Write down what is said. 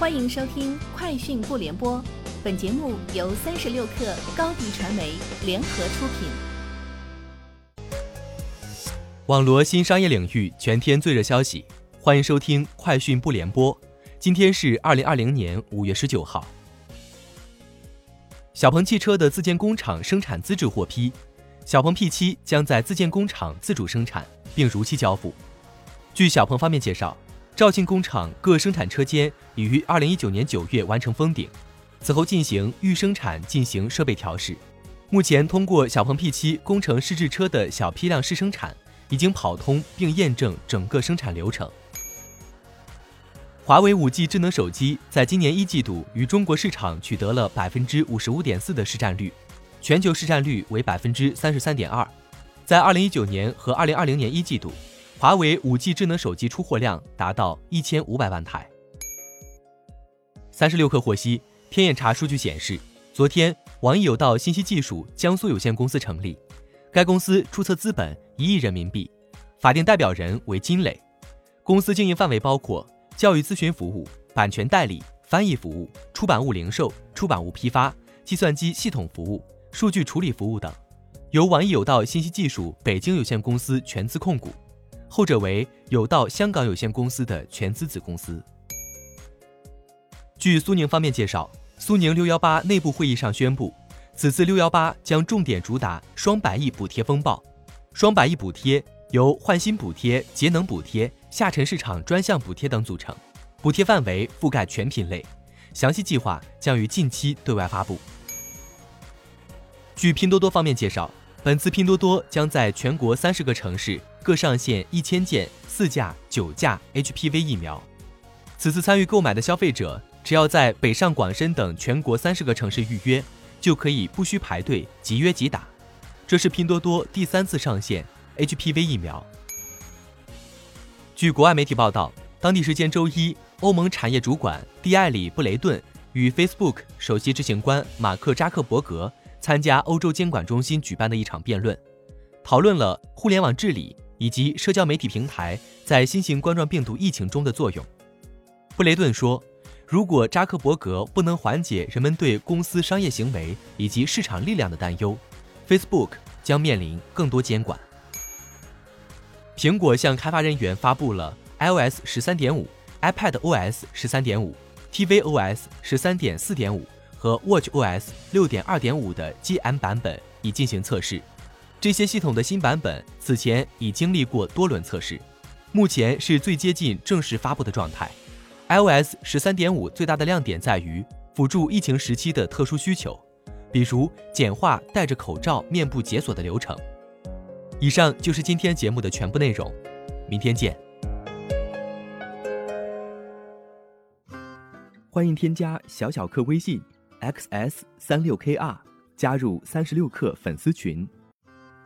欢迎收听《快讯不联播》，本节目由三十六克高低传媒联合出品。网罗新商业领域全天最热消息，欢迎收听《快讯不联播》。今天是二零二零年五月十九号。小鹏汽车的自建工厂生产资质获批，小鹏 P7 将在自建工厂自主生产，并如期交付。据小鹏方面介绍。肇庆工厂各生产车间已于二零一九年九月完成封顶，此后进行预生产进行设备调试。目前通过小鹏 P7 工程试制车的小批量试生产已经跑通并验证整个生产流程。华为五 G 智能手机在今年一季度与中国市场取得了百分之五十五点四的市占率，全球市占率为百分之三十三点二。在二零一九年和二零二零年一季度。华为 5G 智能手机出货量达到一千五百万台。三十六氪获悉，天眼查数据显示，昨天网易有道信息技术江苏有限公司成立，该公司注册资本一亿人民币，法定代表人为金磊。公司经营范围包括教育咨询服务、版权代理、翻译服务、出版物零售、出版物批发、计算机系统服务、数据处理服务等，由网易有道信息技术北京有限公司全资控股。后者为有道香港有限公司的全资子公司。据苏宁方面介绍，苏宁六幺八内部会议上宣布，此次六幺八将重点主打双百亿补贴风暴。双百亿补贴由换新补贴、节能补贴、下沉市场专项补贴等组成，补贴范围覆盖全品类，详细计划将于近期对外发布。据拼多多方面介绍。本次拼多多将在全国三十个城市各上线一千件四价、九价 HPV 疫苗。此次参与购买的消费者，只要在北上广深等全国三十个城市预约，就可以不需排队，即约即打。这是拼多多第三次上线 HPV 疫苗。据国外媒体报道，当地时间周一，欧盟产业主管蒂艾里·布雷顿与 Facebook 首席执行官马克·扎克伯格。参加欧洲监管中心举办的一场辩论，讨论了互联网治理以及社交媒体平台在新型冠状病毒疫情中的作用。布雷顿说：“如果扎克伯格不能缓解人们对公司商业行为以及市场力量的担忧，Facebook 将面临更多监管。”苹果向开发人员发布了 iOS 十三点五、iPadOS 十三点五、tvOS 十三点四点五。和 watchOS 六点二点五的 GM 版本已进行测试，这些系统的新版本此前已经历过多轮测试，目前是最接近正式发布的状态。iOS 十三点五最大的亮点在于辅助疫情时期的特殊需求，比如简化戴着口罩面部解锁的流程。以上就是今天节目的全部内容，明天见。欢迎添加小小客微信。xs 三六 kr 加入三十六氪粉丝群，